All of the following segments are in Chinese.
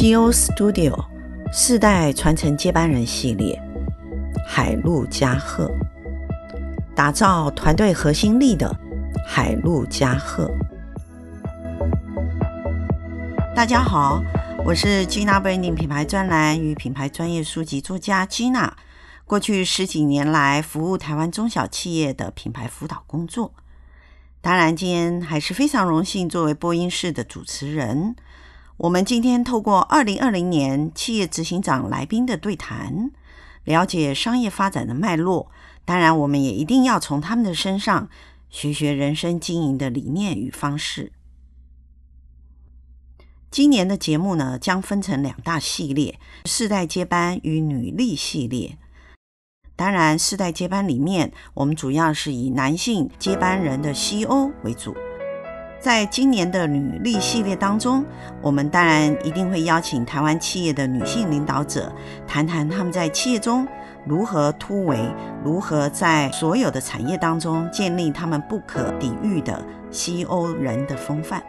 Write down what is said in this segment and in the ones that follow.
CEO Studio 世代传承接班人系列，海陆家贺，打造团队核心力的海陆家贺。大家好，我是 Gina Branding 品牌专栏与品牌专业书籍作家 Gina。过去十几年来，服务台湾中小企业的品牌辅导工作。当然，今天还是非常荣幸作为播音室的主持人。我们今天透过二零二零年企业执行长来宾的对谈，了解商业发展的脉络。当然，我们也一定要从他们的身上学学人生经营的理念与方式。今年的节目呢，将分成两大系列：世代接班与女力系列。当然，世代接班里面，我们主要是以男性接班人的 CEO 为主。在今年的履历系列当中，我们当然一定会邀请台湾企业的女性领导者，谈谈他们在企业中如何突围，如何在所有的产业当中建立他们不可抵御的 CEO 人的风范。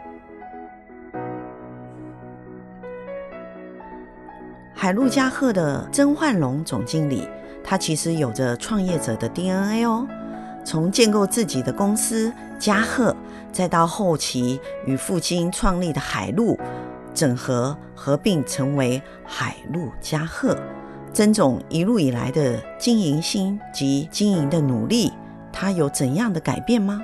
海陆家贺的曾焕龙总经理。他其实有着创业者的 DNA 哦，从建构自己的公司家贺，再到后期与父亲创立的海陆，整合合并成为海陆家贺。曾总一路以来的经营心及经营的努力，他有怎样的改变吗？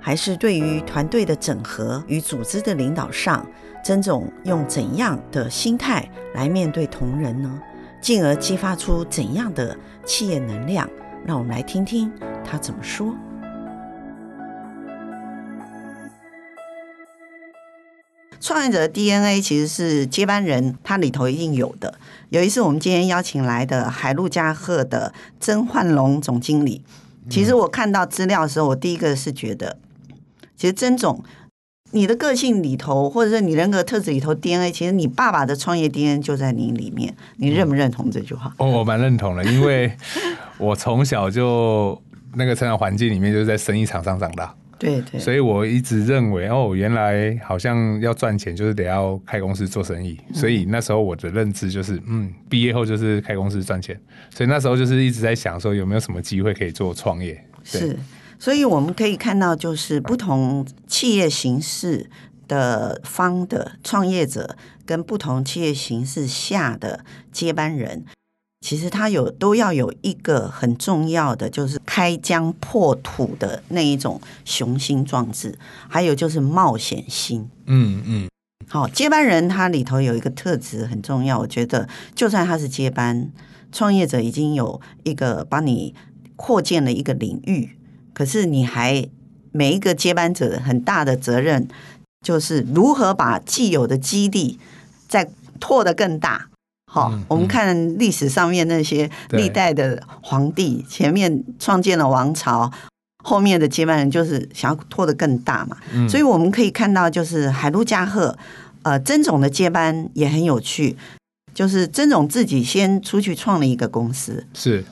还是对于团队的整合与组织的领导上，曾总用怎样的心态来面对同仁呢？进而激发出怎样的企业能量？让我们来听听他怎么说。创业者的 DNA 其实是接班人，他里头一定有的。有一次，我们今天邀请来的海陆家贺的曾焕龙总经理，其实我看到资料的时候，我第一个是觉得，其实曾总。你的个性里头，或者是你人格特质里头，DNA，其实你爸爸的创业 DNA 就在你里面。你认不认同这句话？哦，我蛮认同的，因为我从小就那个成长环境里面就是在生意场上长大。对对。所以我一直认为，哦，原来好像要赚钱就是得要开公司做生意。所以那时候我的认知就是，嗯，毕业后就是开公司赚钱。所以那时候就是一直在想说，有没有什么机会可以做创业？是。所以我们可以看到，就是不同企业形式的方的创业者，跟不同企业形式下的接班人，其实他有都要有一个很重要的，就是开疆破土的那一种雄心壮志，还有就是冒险心。嗯嗯。好，接班人他里头有一个特质很重要，我觉得就算他是接班创业者，已经有一个帮你扩建了一个领域。可是你还每一个接班者很大的责任，就是如何把既有的基地再拓得更大。好，嗯嗯、我们看历史上面那些历代的皇帝，前面创建了王朝，后面的接班人就是想要拖得更大嘛。嗯、所以我们可以看到，就是海陆加贺，呃，曾总的接班也很有趣，就是曾总自己先出去创了一个公司，是，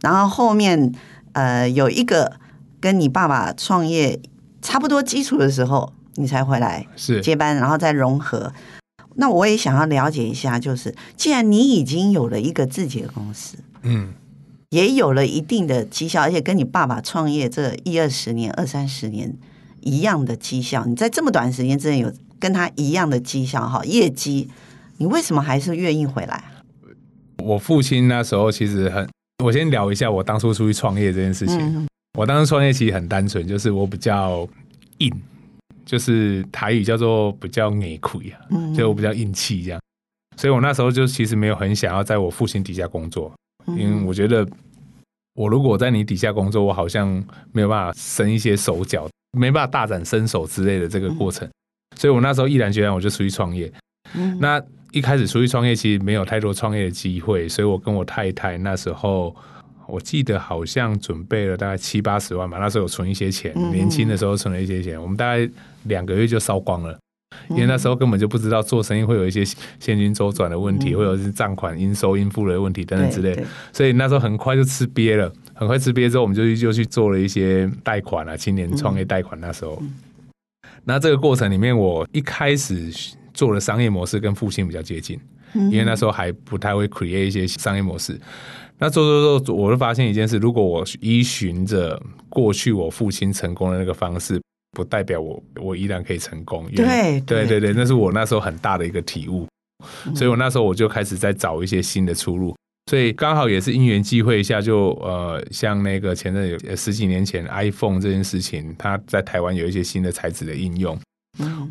然后后面呃有一个。跟你爸爸创业差不多基础的时候，你才回来是接班，然后再融合。那我也想要了解一下，就是既然你已经有了一个自己的公司，嗯，也有了一定的绩效，而且跟你爸爸创业这一二十年、二三十年一样的绩效，你在这么短时间之内有跟他一样的绩效哈业绩，你为什么还是愿意回来？我父亲那时候其实很，我先聊一下我当初出去创业这件事情。嗯我当时创业其实很单纯，就是我比较硬，就是台语叫做比较内亏啊，就我比较硬气这样。所以我那时候就其实没有很想要在我父亲底下工作，因为我觉得我如果在你底下工作，我好像没有办法伸一些手脚，没办法大展身手之类的这个过程。所以我那时候毅然决然，我就出去创业。那一开始出去创业，其实没有太多创业的机会，所以我跟我太太那时候。我记得好像准备了大概七八十万吧，那时候有存一些钱，年轻的时候存了一些钱，我们大概两个月就烧光了，因为那时候根本就不知道做生意会有一些现金周转的问题，会有一些账款应收应付的问题等等之类，所以那时候很快就吃瘪了，很快吃瘪之后，我们就就去做了一些贷款啊，青年创业贷款那时候，那这个过程里面，我一开始做的商业模式跟父亲比较接近。因为那时候还不太会 create 一些商业模式。那做做做，我就发现一件事：如果我依循着过去我父亲成功的那个方式，不代表我我依然可以成功。对对对对，那是我那时候很大的一个体悟。所以我那时候我就开始在找一些新的出路。所以刚好也是因缘际会下就，就呃，像那个前阵有十几年前 iPhone 这件事情，它在台湾有一些新的材质的应用。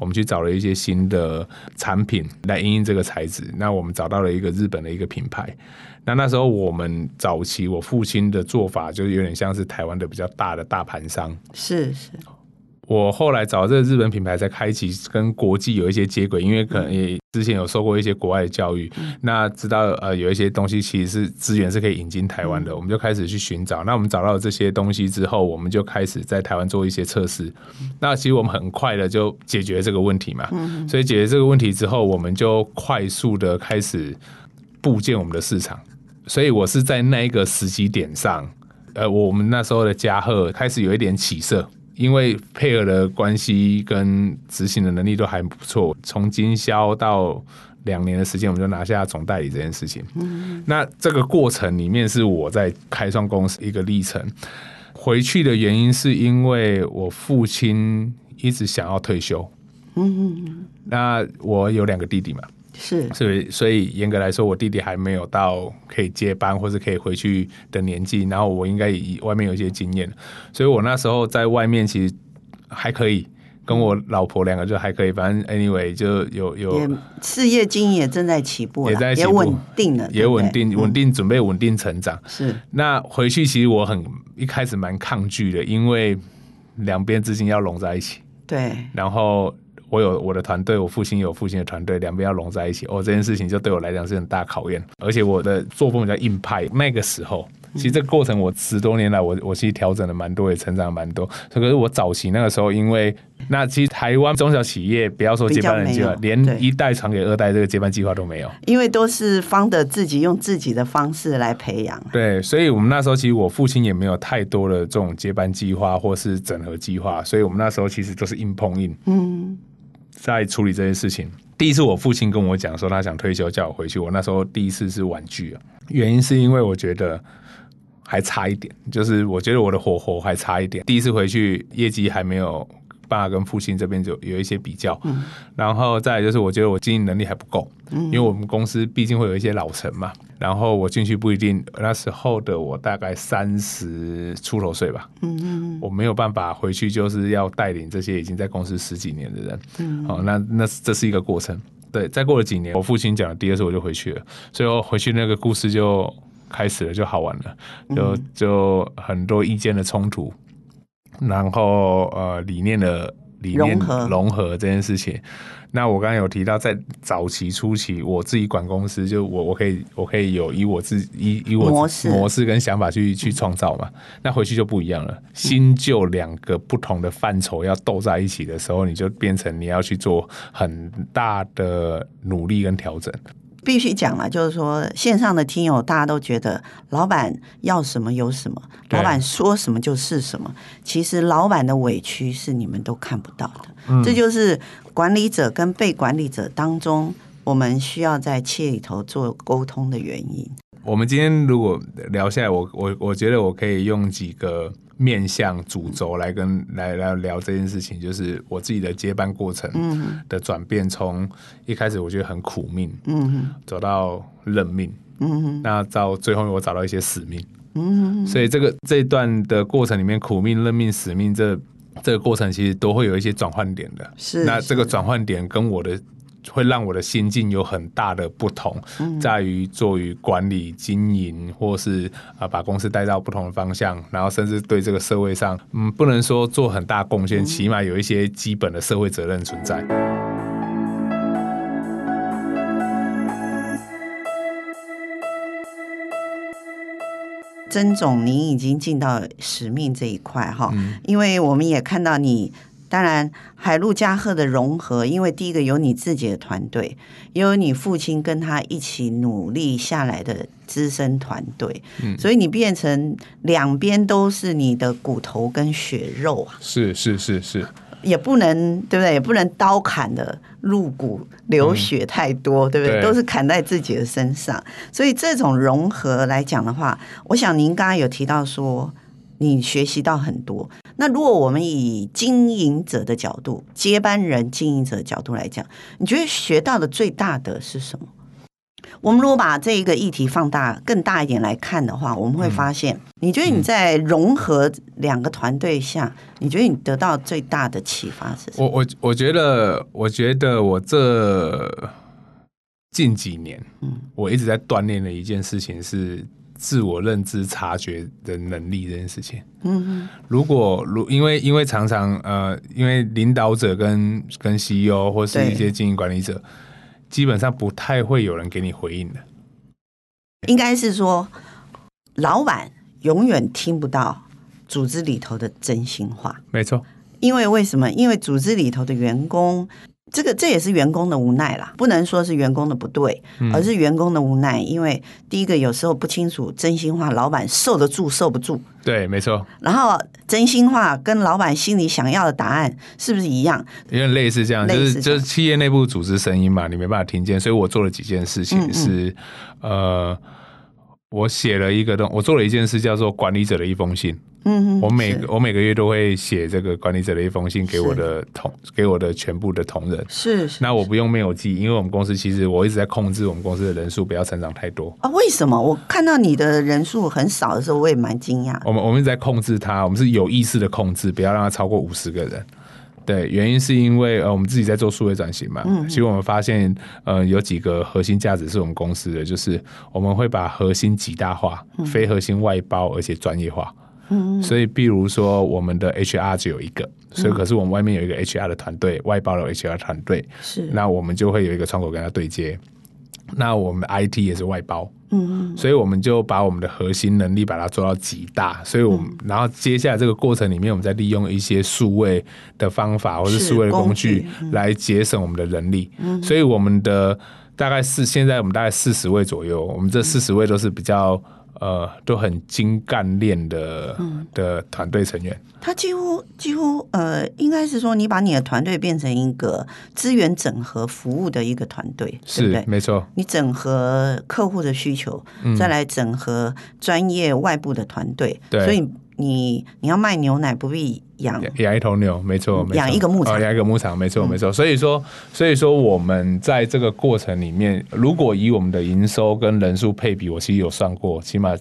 我们去找了一些新的产品来应用这个材质。那我们找到了一个日本的一个品牌。那那时候我们早期我父亲的做法，就有点像是台湾的比较大的大盘商。是是。我后来找这个日本品牌，才开启跟国际有一些接轨，因为可能也之前有受过一些国外的教育，嗯、那知道呃有一些东西其实是资源是可以引进台湾的，嗯、我们就开始去寻找。那我们找到了这些东西之后，我们就开始在台湾做一些测试。嗯、那其实我们很快的就解决这个问题嘛，嗯、所以解决这个问题之后，我们就快速的开始布建我们的市场。所以我是在那一个时机点上，呃，我们那时候的嘉贺开始有一点起色。因为配合的关系跟执行的能力都还不错，从经销到两年的时间，我们就拿下总代理这件事情。嗯，那这个过程里面是我在开创公司一个历程。回去的原因是因为我父亲一直想要退休。嗯，那我有两个弟弟嘛。是，所以所以严格来说，我弟弟还没有到可以接班或是可以回去的年纪，然后我应该以外面有一些经验，所以我那时候在外面其实还可以，跟我老婆两个就还可以，反正 anyway 就有有事业经营也正在起步，也在起步，也稳定了，也稳定稳定准备稳定成长。是，那回去其实我很一开始蛮抗拒的，因为两边资金要拢在一起，对，然后。我有我的团队，我父亲有父亲的团队，两边要融在一起，哦，这件事情就对我来讲是很大考验。而且我的作风比较硬派，那个时候，其实这个过程我十多年来我，我我其实调整了蛮多，也成长了蛮多。可是我早期那个时候，因为那其实台湾中小企业，不要说接班人计划，连一代传给二代这个接班计划都没有，因为都是 founder 自己用自己的方式来培养。对，所以我们那时候其实我父亲也没有太多的这种接班计划或是整合计划，所以我们那时候其实都是硬碰硬。嗯。在处理这些事情，第一次我父亲跟我讲说他想退休，叫我回去。我那时候第一次是婉拒啊，原因是因为我觉得还差一点，就是我觉得我的火候还差一点。第一次回去，业绩还没有。爸跟父亲这边就有一些比较，嗯、然后再就是我觉得我经营能力还不够，嗯、因为我们公司毕竟会有一些老臣嘛，然后我进去不一定，那时候的我大概三十出头岁吧，嗯嗯，我没有办法回去就是要带领这些已经在公司十几年的人，嗯，好，那那这是一个过程，对，再过了几年，我父亲讲了第二次我就回去了，最后回去那个故事就开始了，就好玩了，就就很多意见的冲突。然后呃，理念的理念融合这件事情，那我刚刚有提到，在早期初期，我自己管公司，就我我可以我可以有以我自以以我模式模式跟想法去去创造嘛。那回去就不一样了，新旧两个不同的范畴要斗在一起的时候，你就变成你要去做很大的努力跟调整。必须讲了，就是说线上的听友大家都觉得老板要什么有什么，老板说什么就是什么。其实老板的委屈是你们都看不到的，嗯、这就是管理者跟被管理者当中，我们需要在企业里头做沟通的原因。我们今天如果聊下来，我我我觉得我可以用几个。面向主轴来跟来来聊这件事情，就是我自己的接班过程的转变，从一开始我觉得很苦命，嗯，走到认命，嗯，那到最后我找到一些使命，嗯，所以这个这一段的过程里面，苦命、认命、使命，这这个过程其实都会有一些转换点的，是，那这个转换点跟我的。会让我的心境有很大的不同，在于做于管理、经营，或是啊把公司带到不同的方向，然后甚至对这个社会上，嗯，不能说做很大贡献，起码有一些基本的社会责任存在。曾总，您已经进到使命这一块哈，因为我们也看到你。当然，海陆嘉鹤的融合，因为第一个有你自己的团队，也有你父亲跟他一起努力下来的资深团队，嗯，所以你变成两边都是你的骨头跟血肉啊。是是是是。也不能对不对？也不能刀砍的入骨流血太多，嗯、对不对？对都是砍在自己的身上。所以这种融合来讲的话，我想您刚刚有提到说，你学习到很多。那如果我们以经营者的角度，接班人经营者的角度来讲，你觉得学到的最大的是什么？我们如果把这一个议题放大更大一点来看的话，我们会发现，你觉得你在融合两个团队下，你觉得你得到最大的启发是什么？我我我觉得，我觉得我这近几年，嗯，我一直在锻炼的一件事情是自我认知察觉的能力这件事情。嗯嗯，如果如因为因为常常呃，因为领导者跟跟 CEO 或是一些经营管理者。基本上不太会有人给你回应的，应该是说，老板永远听不到组织里头的真心话。没错，因为为什么？因为组织里头的员工。这个这也是员工的无奈啦，不能说是员工的不对，而是员工的无奈。因为第一个有时候不清楚真心话，老板受得住受不住。对，没错。然后真心话跟老板心里想要的答案是不是一样？有点类似这样，就是就是企业内部组织声音嘛，你没办法听见。所以我做了几件事情是，嗯嗯呃，我写了一个东，我做了一件事叫做管理者的一封信。嗯，我每我每个月都会写这个管理者的一封信给我的同给我的全部的同仁。是，是，那我不用没有记，因为我们公司其实我一直在控制我们公司的人数不要成长太多啊。为什么？我看到你的人数很少的时候，我也蛮惊讶。我们我们一直在控制它，我们是有意识的控制，不要让它超过五十个人。对，原因是因为呃，我们自己在做数位转型嘛。嗯。其实我们发现，呃，有几个核心价值是我们公司的，就是我们会把核心极大化，非核心外包，而且专业化。所以，比如说，我们的 HR 只有一个，所以可是我们外面有一个 HR 的团队，外包了 HR 团队，是那我们就会有一个窗口跟他对接。那我们 IT 也是外包，嗯，所以我们就把我们的核心能力把它做到极大。所以我们然后接下来这个过程里面，我们再利用一些数位的方法或是数位的工具来节省我们的人力。所以我们的大概是现在我们大概四十位左右，我们这四十位都是比较。呃，都很精干练的、嗯、的团队成员。他几乎几乎呃，应该是说，你把你的团队变成一个资源整合服务的一个团队，是对不对？没错。你整合客户的需求，嗯、再来整合专业外部的团队，对，所以。你你要卖牛奶，不必养养一头牛，没错，养一个牧场，养、哦、一个牧场，没错，没错。所以说，所以说我们在这个过程里面，如果以我们的营收跟人数配比，我其实有算过，起码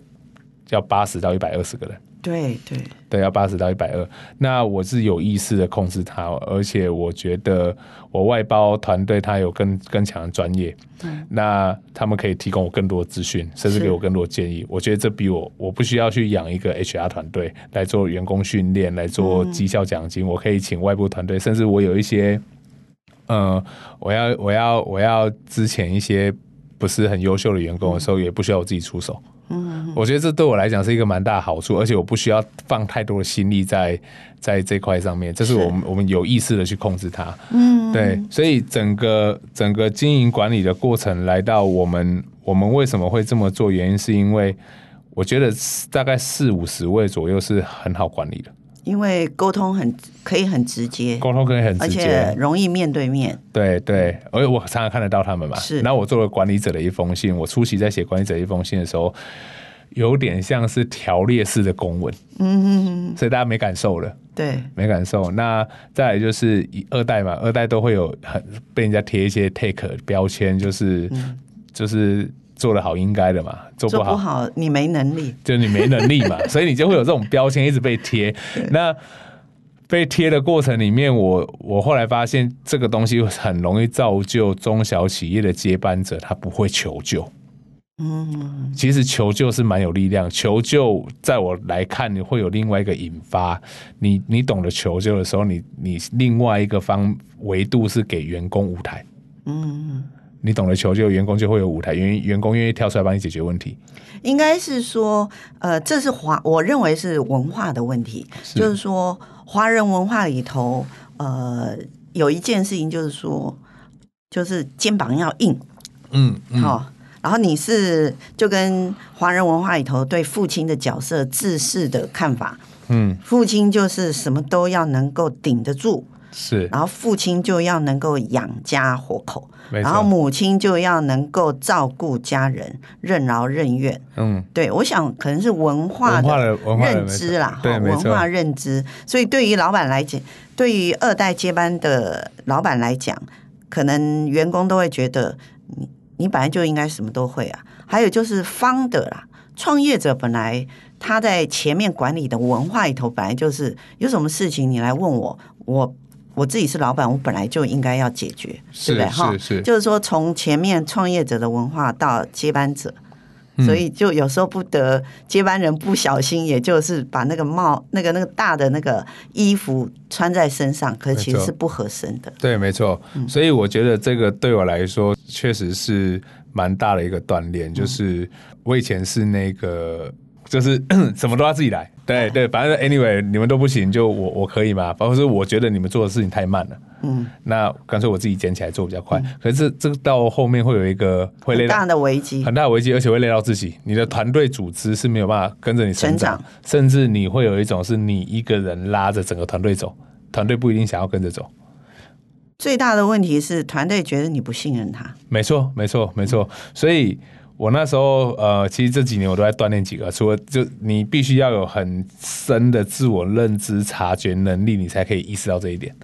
要八十到一百二十个人。对对对，要八十到一百二。那我是有意识的控制它，而且我觉得我外包团队他有更更强的专业，嗯，那他们可以提供我更多的资讯，甚至给我更多的建议。我觉得这比我我不需要去养一个 HR 团队来做员工训练，来做绩效奖金，嗯。我可以请外部团队，甚至我有一些，呃，我要我要我要之前一些不是很优秀的员工的时候，嗯，也不需要我自己出手。嗯，我觉得这对我来讲是一个蛮大的好处，而且我不需要放太多的心力在在这块上面，这是我们我们有意识的去控制它。嗯，对，所以整个整个经营管理的过程来到我们我们为什么会这么做？原因是因为我觉得大概四五十位左右是很好管理的。因为沟通很可以很直接，沟通可以很直接，而且容易面对面。对对，而且我常常看得到他们嘛。是。然后我作为管理者的一封信，我初期在写管理者一封信的时候，有点像是条列式的公文。嗯嗯嗯。所以大家没感受了。对。没感受。那再来就是二代嘛，二代都会有很被人家贴一些 take 标签，就是、嗯、就是。做得好应该的嘛，做不好，做不好你没能力，就你没能力嘛，所以你就会有这种标签一直被贴。那被贴的过程里面，我我后来发现这个东西很容易造就中小企业的接班者，他不会求救。嗯，其实求救是蛮有力量，求救在我来看，你会有另外一个引发。你你懂得求救的时候，你你另外一个方维度是给员工舞台。嗯。你懂得求救，员工就会有舞台，员员工愿意跳出来帮你解决问题。应该是说，呃，这是华，我认为是文化的问题。是就是说，华人文化里头，呃，有一件事情就是说，就是肩膀要硬。嗯，好。然后你是就跟华人文化里头对父亲的角色自视的看法。嗯，父亲就是什么都要能够顶得住。是，然后父亲就要能够养家活口，然后母亲就要能够照顾家人，任劳任怨。嗯，对，我想可能是文化的认知啦，对，文化认知。所以对于老板来讲，对于二代接班的老板来讲，可能员工都会觉得你你本来就应该什么都会啊。还有就是方的啦，创业者本来。他在前面管理的文化里头，本来就是有什么事情你来问我，我我自己是老板，我本来就应该要解决，是对不对？哈，就是说从前面创业者的文化到接班者，嗯，所以就有时候不得接班人不小心，也就是把那个帽、那个那个大的那个衣服穿在身上，可是其实是不合身的。对，没错。所以我觉得这个对我来说确实是蛮大的一个锻炼，就是我以前是那个。就是 什么都要自己来，对对，反正 anyway 你们都不行，就我我可以嘛。反正是我觉得你们做的事情太慢了，嗯，那干脆我自己捡起来做比较快。嗯、可是这个到后面会有一个会累到很大的危机，很大的危机，而且会累到自己。你的团队组织是没有办法跟着你成长，成长，甚至你会有一种是你一个人拉着整个团队走，团队不一定想要跟着走。最大的问题是团队觉得你不信任他。没错，没错，没错，所以。我那时候，呃，其实这几年我都在锻炼几个，除了就你必须要有很深的自我认知、察觉能力，你才可以意识到这一点。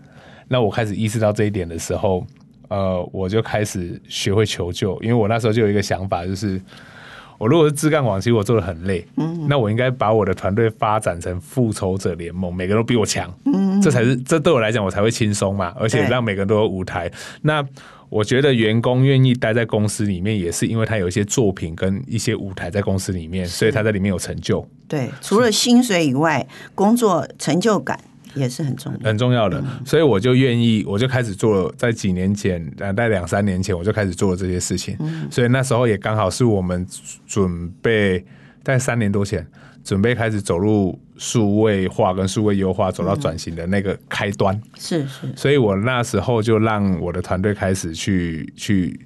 那我开始意识到这一点的时候，呃，我就开始学会求救，因为我那时候就有一个想法，就是我如果是自干网，其实我做的很累，嗯，那我应该把我的团队发展成复仇者联盟，每个人都比我强，嗯，这才是这对我来讲我才会轻松嘛，而且让每个人都有舞台。那我觉得员工愿意待在公司里面，也是因为他有一些作品跟一些舞台在公司里面，所以他在里面有成就。对，除了薪水以外，工作成就感也是很重要，很重要的。所以我就愿意，我就开始做了。在几年前，大概两三年前，我就开始做了这些事情。所以那时候也刚好是我们准备在三年多前。准备开始走入数位化跟数位优化，走到转型的那个开端。嗯、是是，所以我那时候就让我的团队开始去去，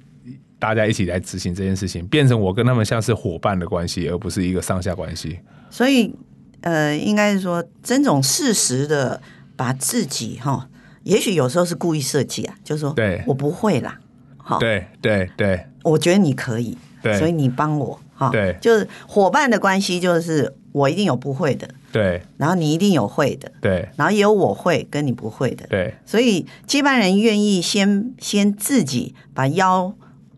大家一起来执行这件事情，变成我跟他们像是伙伴的关系，而不是一个上下关系。所以，呃，应该是说，曾总适时的把自己哈，也许有时候是故意设计啊，就是说，对，我不会啦，好，对对对，我觉得你可以，对，所以你帮我，哈，对，就是伙伴的关系，就是。我一定有不会的，对，然后你一定有会的，对，然后也有我会跟你不会的，对，所以接班人愿意先先自己把腰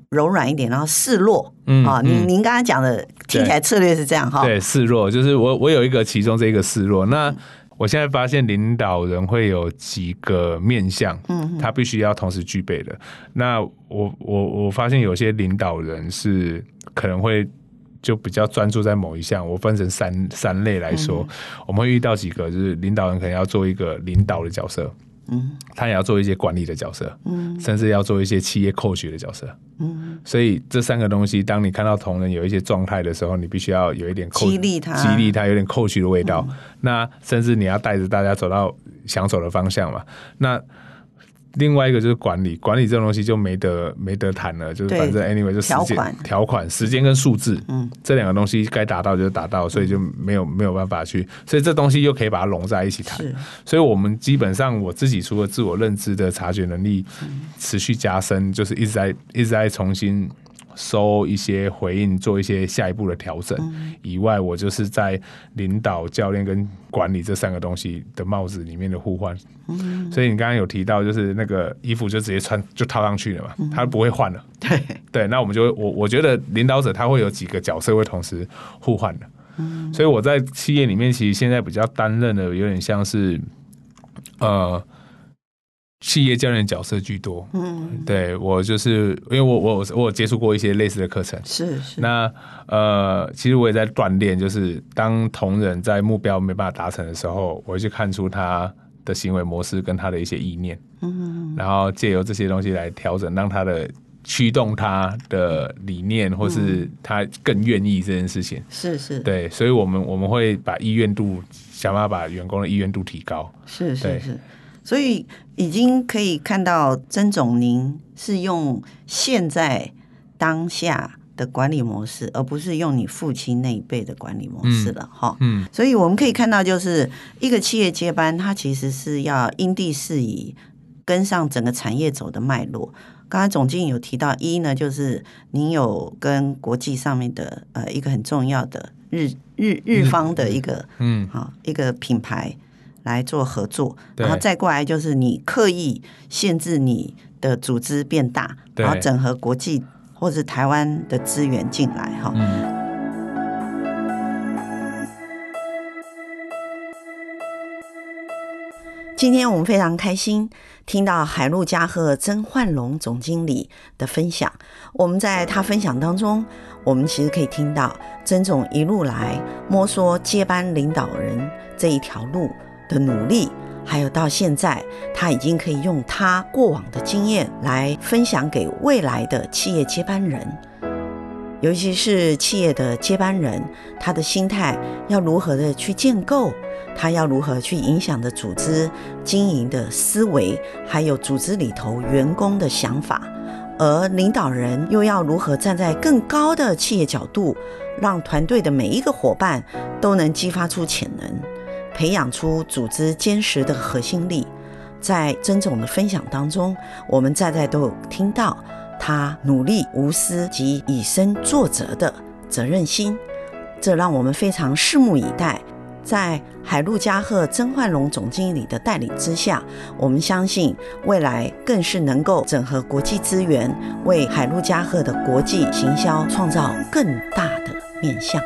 柔软一点，然后示弱，嗯啊，您您刚刚讲的听起来策略是这样哈，对，示弱就是我我有一个其中这一个示弱，那我现在发现领导人会有几个面向，嗯，他必须要同时具备的，那我我我发现有些领导人是可能会。就比较专注在某一项，我分成三三类来说，嗯，我们会遇到几个，就是领导人可能要做一个领导的角色，嗯，他也要做一些管理的角色，嗯，甚至要做一些企业 coach 的角色，嗯，所以这三个东西，当你看到同仁有一些状态的时候，你必须要有一点 coach, 激励他，激励他有点 coach 的味道，嗯，那甚至你要带着大家走到想走的方向嘛，那。另外一个就是管理，管理这种东西就没得没得谈了，就是反正 anyway 就时间条款、条款、时间跟数字，嗯，这两个东西该达到就达到，所以就没有没有办法去，所以这东西又可以把它融在一起谈。所以我们基本上我自己除了自我认知的察觉能力持续加深，就是一直在一直在重新。收一些回应，做一些下一步的调整以外，我就是在领导、教练跟管理这三个东西的帽子里面的互换。所以你刚刚有提到，就是那个衣服就直接穿就套上去了嘛，他不会换了。对对，那我们就我我觉得领导者他会有几个角色会同时互换的。所以我在企业里面其实现在比较担任的有点像是呃。企业教练角色居多，嗯，对我就是因为我我我有接触过一些类似的课程，是是。那呃，其实我也在锻炼，就是当同仁在目标没办法达成的时候，我会去看出他的行为模式跟他的一些意念，嗯，然后借由这些东西来调整，让他的驱动他的理念，或是他更愿意这件事情，是是。对，所以我们我们会把意愿度想办法把员工的意愿度提高，是是是。所以已经可以看到曾总，您是用现在当下的管理模式，而不是用你父亲那一辈的管理模式了，哈。嗯。嗯，所以我们可以看到，就是一个企业接班，它其实是要因地适宜，跟上整个产业走的脉络。刚才总经理有提到，一呢就是您有跟国际上面的呃一个很重要的日日日方的一个嗯好一个品牌来做合作，然后再过来就是你刻意限制你的组织变大，然后整合国际或者台湾的资源进来哈。今天我们非常开心听到海陆嘉贺曾焕龙总经理的分享。我们在他分享当中，我们其实可以听到曾总一路来摸索接班领导人这一条路的努力，还有到现在他已经可以用他过往的经验来分享给未来的企业接班人，尤其是企业的接班人，他的心态要如何的去建构。他要如何去影响的组织经营的思维，还有组织里头员工的想法，而领导人又要如何站在更高的企业角度，让团队的每一个伙伴都能激发出潜能，培养出组织坚实的核心力。在曾总的分享当中，我们在在都有听到他努力无私及以身作则的责任心，这让我们非常拭目以待。在海陆家贺曾焕龙总经理的带领之下，我们相信未来更是能够整合国际资源，为海陆家贺的国际行销创造更大的面向。